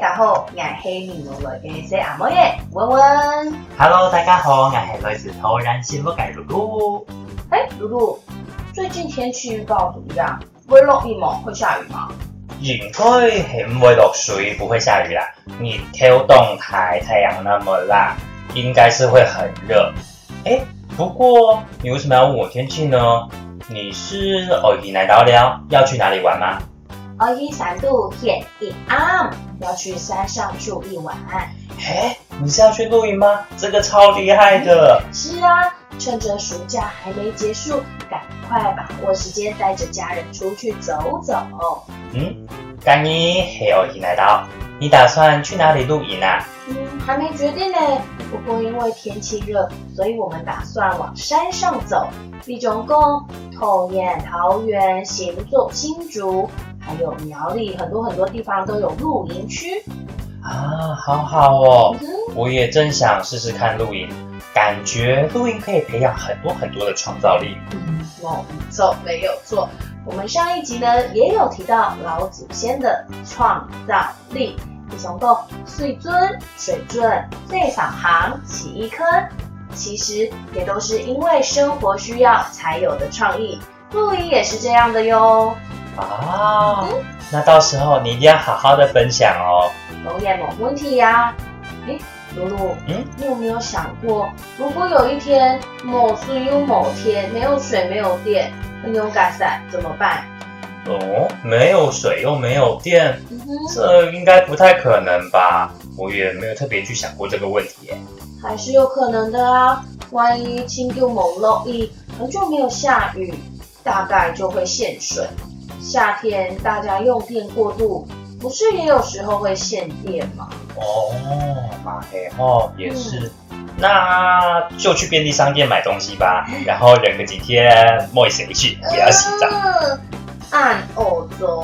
大家好，我是米诺，来跟你说阿莫耶文文。Hello，大家好，我是来自桃园新不改露露。哎，露露，最近天气预报怎么样？会落雨吗？会下雨吗？应该很会落水，不会下雨啦。你天动台，太阳那么辣，应该是会很热。哎，不过你为什么要问我天气呢？你是要一来到了，要去哪里玩吗？我要三度天顶暗。要去山上住一晚，哎，你是要去露营吗？这个超厉害的。是啊，趁着暑假还没结束，赶快把握时间，带着家人出去走走。嗯，甘尼嘿，欧弟来到，你打算去哪里露营啊？嗯，还没决定呢。不过因为天气热，所以我们打算往山上走。共，总哥，桃源仙境，青竹。还有苗栗很多很多地方都有露营区啊，好好哦！我也正想试试看露营，感觉露营可以培养很多很多的创造力。们错，没有错。我们上一集呢也有提到老祖先的创造力，地熊洞、碎尊、水遁》、《内返航、洗衣坑，其实也都是因为生活需要才有的创意。露营也是这样的哟。啊，那到时候你一定要好好的分享哦。有了某没问题呀。哎，露露，嗯，你有没有想过，如果有一天某事有某天没有水没有电，牛改塞怎么办？哦，没有水又没有电，这应该不太可能吧？我也没有特别去想过这个问题。还是有可能的啊。万一清天某漏一很久没有下雨，大概就会现水。夏天大家用电过度，不是也有时候会限电吗？哦，蛮黑哦，也是。那就去便利商店买东西吧，然后忍个几天，莫谁去，不要洗澡。按欧洲，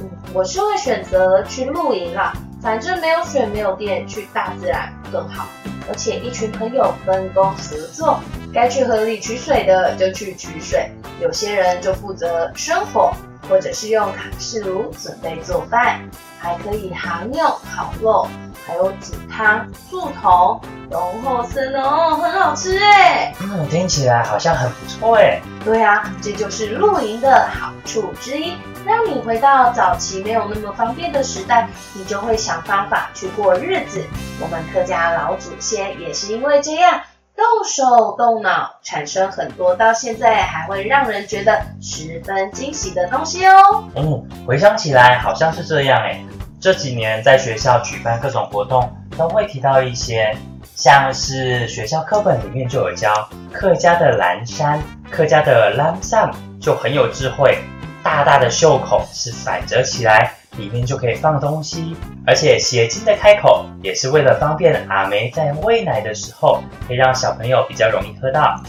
嗯，我是会选择去露营啦，反正没有水没有电，去大自然更好。而且一群朋友分工合作，该去河里取水的就去取水，有些人就负责生火。或者是用卡式炉准备做饭，还可以含用烤肉，还有煮汤、素头，然厚生哦，很好吃哎。嗯，听起来好像很不错哎。对啊，这就是露营的好处之一，让你回到早期没有那么方便的时代，你就会想方法去过日子。我们客家老祖先也是因为这样。动手动脑，产生很多到现在还会让人觉得十分惊喜的东西哦。嗯，回想起来好像是这样诶。这几年在学校举办各种活动，都会提到一些，像是学校课本里面就有教客家的蓝山，客家的蓝山就很有智慧，大大的袖口是反折起来。里面就可以放东西，而且斜襟的开口也是为了方便阿梅在喂奶的时候，可以让小朋友比较容易喝到。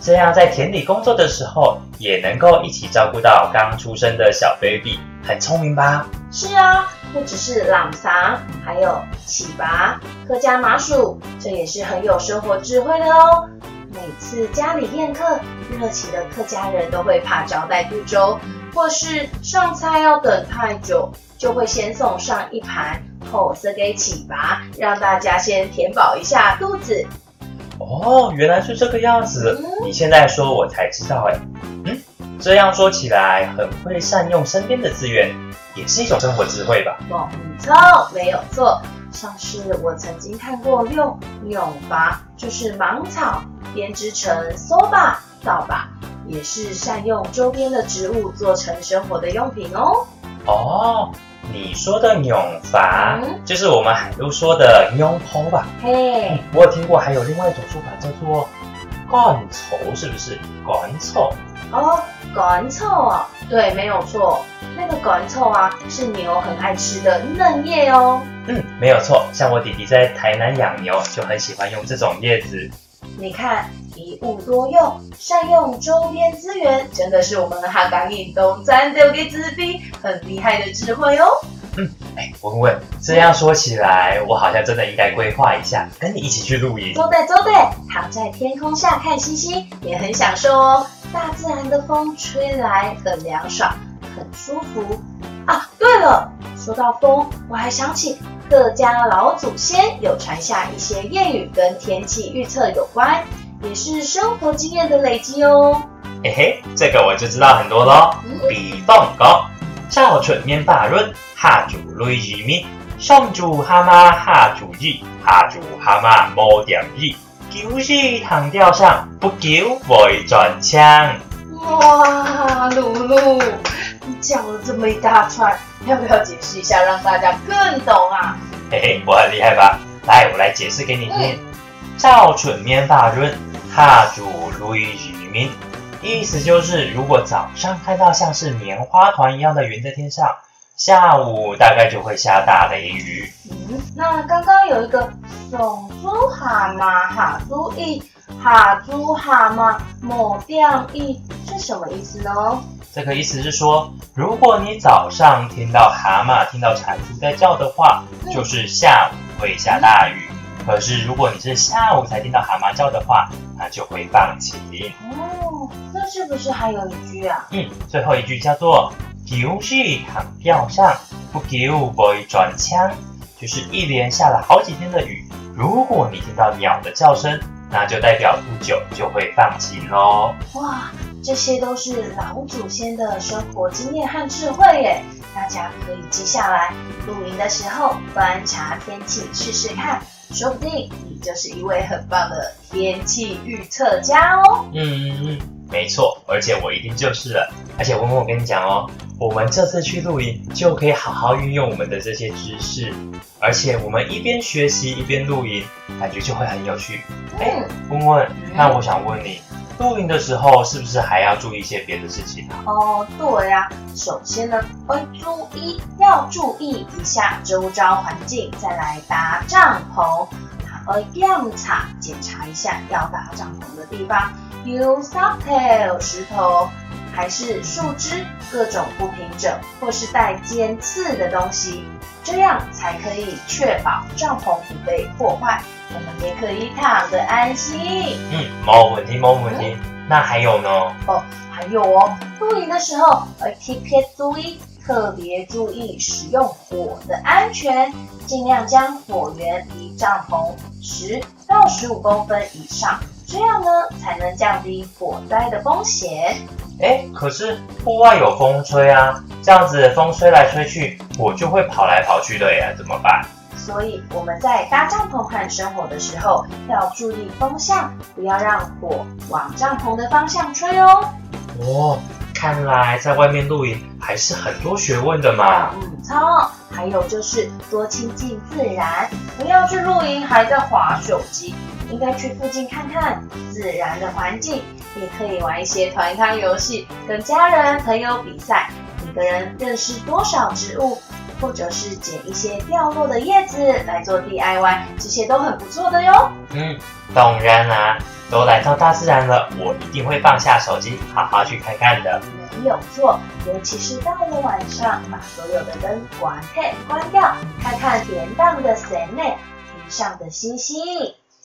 这样在田里工作的时候，也能够一起照顾到刚出生的小 baby，很聪明吧？是啊，不只是朗茶，还有起拔客家麻薯，这也是很有生活智慧的哦。每次家里宴客，热情的客家人都会怕招待不周。或是上菜要等太久，就会先送上一盘口色给起拔，让大家先填饱一下肚子。哦，原来是这个样子。你现在说，我才知道哎。嗯，这样说起来，很会善用身边的资源，也是一种生活智慧吧？没错，没有错。像是我曾经看过用永拔，就是芒草编织成扫把、扫把。也是善用周边的植物做成生活的用品哦。哦，你说的永法就是我们海都说的永蓬吧？嘿，我有听过，还有另外一种说法叫做干草，是不是？干草？哦，干草啊，对，没有错。那个干草啊，是牛很爱吃的嫩叶哦。嗯，没有错。像我弟弟在台南养牛，就很喜欢用这种叶子。你看，一物多用，善用周边资源，真的是我们哈港引东三六的子弟很厉害的智慧哦。嗯，哎，文文，这样说起来，我好像真的应该规划一下，跟你一起去露营。对对对，躺在天空下看星星，也很享受哦。大自然的风吹来，很凉爽，很舒服啊。说到风，我还想起各家老祖先有传下一些谚语，跟天气预测有关，也是生活经验的累积哦。嘿嘿，这个我就知道很多喽。比风高，上春面大润，下主泪已米，上主蛤蟆下主日，下主蛤蟆摸点日，久日躺吊上，不久会转枪。哇，露露。讲了这么一大串，要不要解释一下，让大家更懂啊？嘿嘿，我很厉害吧？来，我来解释给你听。早蠢面大润，主如雷雨鸣。意思就是，如果早上看到像是棉花团一样的云在天上，下午大概就会下大雷雨。嗯，那刚刚有一个“暑猪蛤蟆”，哈注意。哈猪蛤蟆抹掉一是什么意思呢？这个意思是说，如果你早上听到蛤蟆、听到蟾蜍在叫的话，就是下午会下大雨。可是如果你是下午才听到蛤蟆叫的话，那就会放晴。哦，那是不是还有一句啊？嗯，最后一句叫做“叫是躺掉上，不叫不会转枪”，就是一连下了好几天的雨，如果你听到鸟的叫声。那就代表不久就会放晴喽！哇，这些都是老祖先的生活经验和智慧耶，大家可以记下来，露营的时候观察天气试试看，说不定你就是一位很棒的天气预测家哦！嗯嗯嗯。没错，而且我一定就是了。而且文文，我跟你讲哦，我们这次去露营就可以好好运用我们的这些知识。而且我们一边学习一边露营，感觉就会很有趣。哎，文文，那我想问你，露营的时候是不是还要注意一些别的事情呢？哦，对呀，首先呢，会注意要注意一下周遭环境，再来搭帐篷。和样草检查一下要搭帐篷的地方有 i l 石头还是树枝，各种不平整或是带尖刺的东西，这样才可以确保帐篷不被破坏。我们也可以躺得安心。嗯，没问题，没问题。那还有呢？哦，还有哦，露营的时候 d 特别注意。特别注意使用火的安全，尽量将火源离帐篷十到十五公分以上，这样呢才能降低火灾的风险。哎，可是户外有风吹啊，这样子风吹来吹去，火就会跑来跑去的呀，怎么办？所以我们在搭帐篷和生火的时候要注意风向，不要让火往帐篷的方向吹哦。哦。看来在外面露营还是很多学问的嘛。嗯，操！还有就是多亲近自然，不要去露营还在划手机，应该去附近看看自然的环境，也可以玩一些团康游戏，跟家人朋友比赛，一个人认识多少植物。或者是捡一些掉落的叶子来做 DIY，这些都很不错的哟。嗯，当然啦，都来到大自然了，我一定会放下手机，好好去看看的。没有错，尤其是到了晚上，把所有的灯关嘿关掉，看看天上的神呢，天上的星星。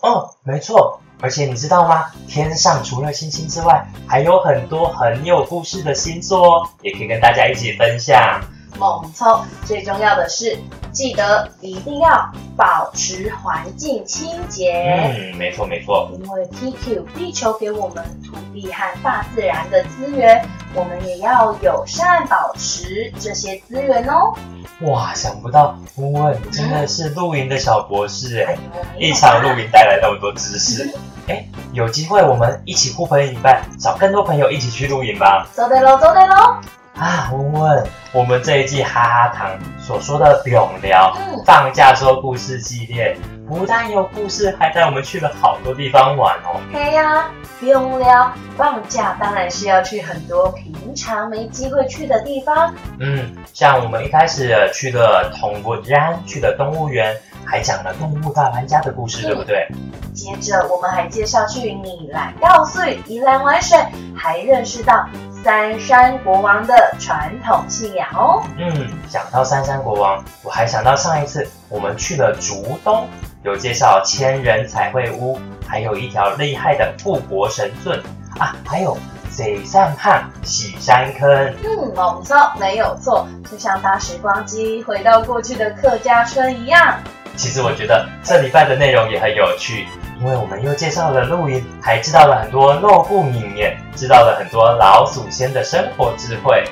哦，没错，而且你知道吗？天上除了星星之外，还有很多很有故事的星座，哦，也可以跟大家一起分享。猛抽，最重要的是记得一定要保持环境清洁。嗯，没错没错，因为 T Q 地球给我们土地和大自然的资源，我们也要友善保持这些资源哦。哇，想不到哇，真的是露营的小博士哎，一场露营带来那么多知识。哎，有机会我们一起互帮一伴，找更多朋友一起去露营吧。走得喽，走得喽。啊，文文，我们这一季哈哈糖所说的不用聊，放假说故事系列，不但有故事，还带我们去了好多地方玩哦。嘿呀，不用聊，放假当然是要去很多平常没机会去的地方。嗯，像我们一开始去的铜锣山，去的动物园，还讲了动物大玩家的故事，对不对？接着我们还介绍去你来稻穗，宜兰玩水，还认识到。三山国王的传统信仰哦。嗯，讲到三山国王，我还想到上一次我们去了竹东，有介绍千人彩绘屋，还有一条厉害的护国神盾啊，还有水上畔喜山坑。嗯，没错，没有错，就像搭时光机回到过去的客家村一样。其实我觉得这礼拜的内容也很有趣，因为我们又介绍了露音，还知道了很多露布秘密，知道了很多老祖先的生活智慧。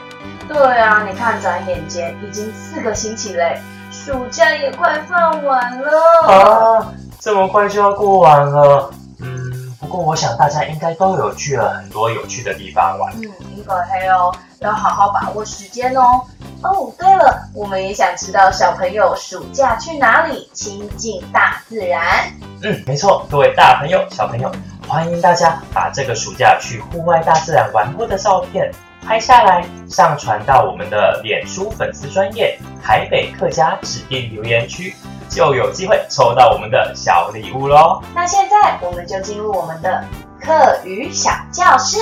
对啊，你看，转眼间已经四个星期嘞，暑假也快放完了。啊，这么快就要过完了？嗯，不过我想大家应该都有去了很多有趣的地方玩。够黑哦，要好好把握时间哦。哦，对了，我们也想知道小朋友暑假去哪里亲近大自然。嗯，没错，各位大朋友、小朋友，欢迎大家把这个暑假去户外大自然玩过的照片拍下来，上传到我们的脸书粉丝专页“台北客家指定留言区”，就有机会抽到我们的小礼物喽。那现在我们就进入我们的课余小教室。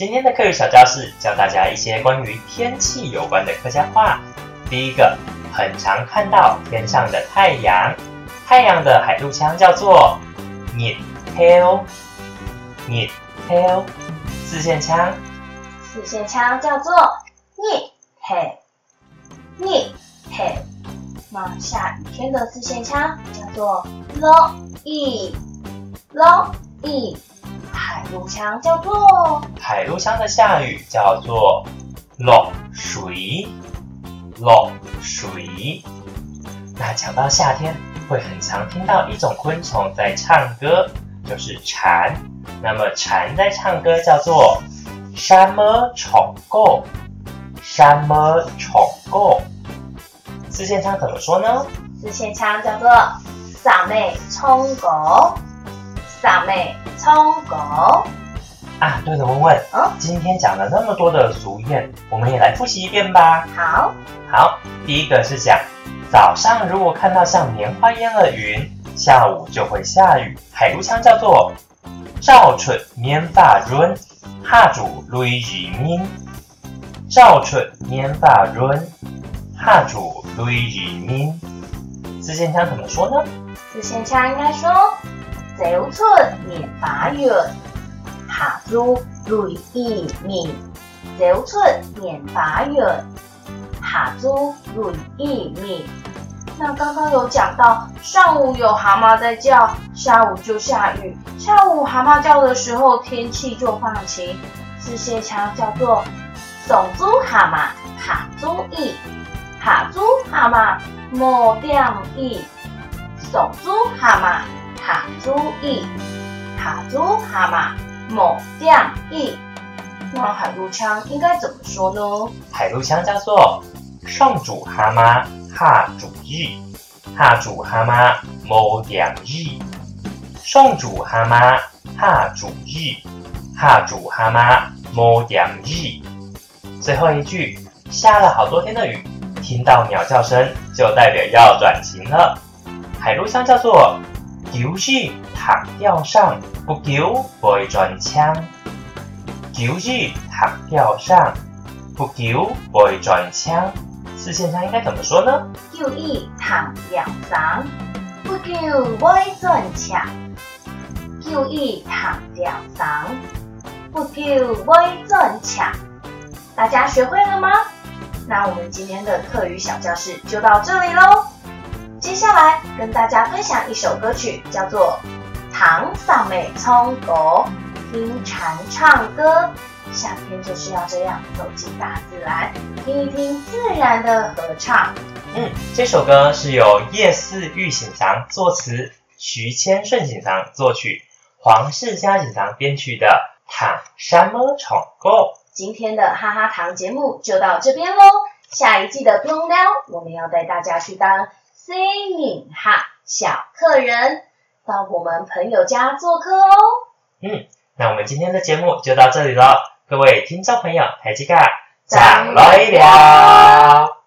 今天的课余小教室教大家一些关于天气有关的客家话。第一个，很常看到天上的太阳，太阳的海陆腔叫做 ni t a l l 四线腔四线腔叫做 ni t a l l 那下雨天的四线腔叫做 lo y lo 海陆腔叫做海陆腔的下雨叫做落水落水。那讲到夏天，会很常听到一种昆虫在唱歌，就是蝉。那么蝉在唱歌叫做山猫虫狗，山猫虫狗。四线腔怎么说呢？四线腔叫做撒妹冲狗。傻妹冲狗啊，对了，温温。嗯，今天讲了那么多的俗谚，我们也来复习一遍吧。好，好，第一个是讲早上如果看到像棉花烟的云，下午就会下雨。海陆腔叫做赵蠢棉发润，哈住雷雨鸣。赵蠢棉发润，哈住雷雨鸣。四线腔怎么说呢？四线腔应该说。早出年八月，下注雷意密。早出年八月，下注雷意密。那刚刚有讲到，上午有蛤蟆在叫，下午就下雨。下午蛤蟆叫的时候，天气就放晴。这些腔叫做走珠蛤蟆，下注意，下珠蛤蟆莫掉意，手珠蛤蟆。下主意，下住哈嘛，莫掉意。那么海陆腔应该怎么说呢？海陆腔叫做上主蛤蟆下主意，下主蛤蟆莫掉意。上主蛤蟆下主意，下主蛤蟆莫掉意。最后一句，下了好多天的雨，听到鸟叫声就代表要转晴了。海陆腔叫做。九日躺吊上，不钓歪转枪。九日躺吊上，不钓歪转枪。四线上应该怎么说呢？九日躺吊上，不钓歪转枪。九日躺吊上，不钓歪转枪。大家学会了吗？那我们今天的课余小教室就到这里喽。接下来跟大家分享一首歌曲，叫做《唐草妹虫狗》，听蝉唱歌，夏天就是要这样走进大自然，听一听自然的合唱。嗯，这首歌是由叶似玉醒裳作词，徐千顺醒裳作曲，黄世家锦裳编曲的《唐山么 m 狗》。今天的哈哈糖节目就到这边喽，下一季的不无聊，我们要带大家去当。欢迎哈，小客人到我们朋友家做客哦。嗯，那我们今天的节目就到这里了，各位听众朋友，还记得再来聊。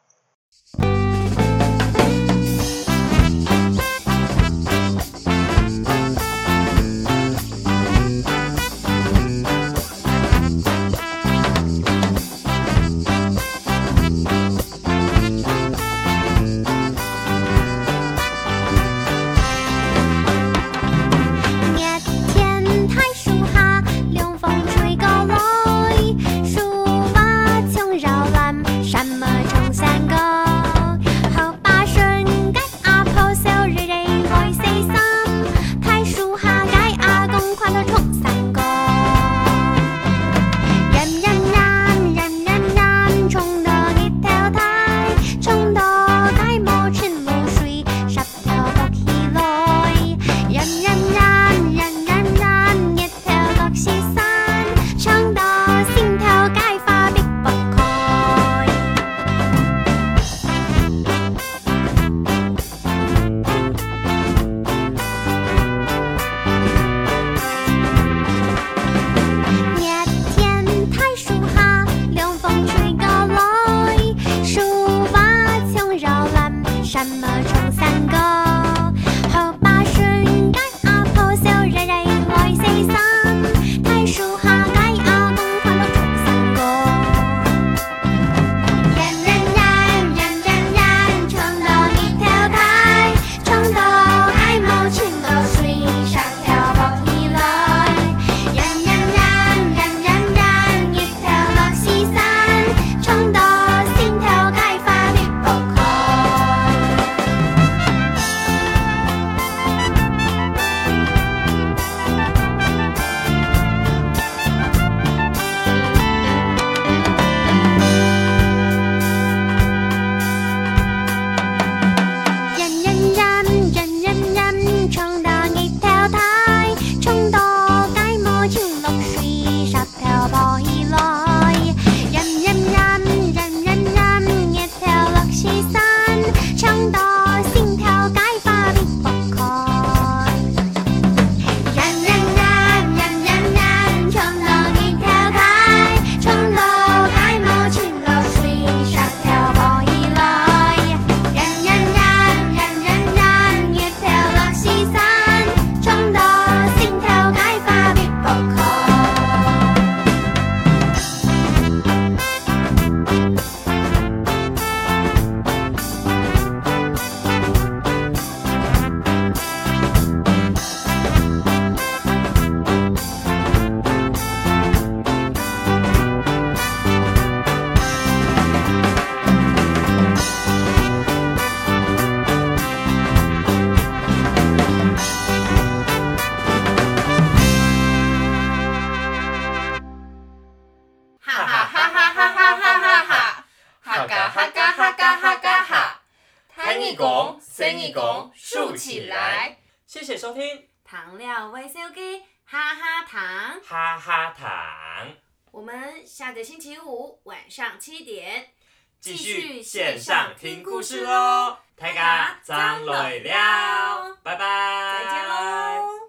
grandma. s OK，哈哈糖，哈哈糖，我们下个星期五晚上七点继续线上听故事喽，大家，咱来了，拜拜，再见喽。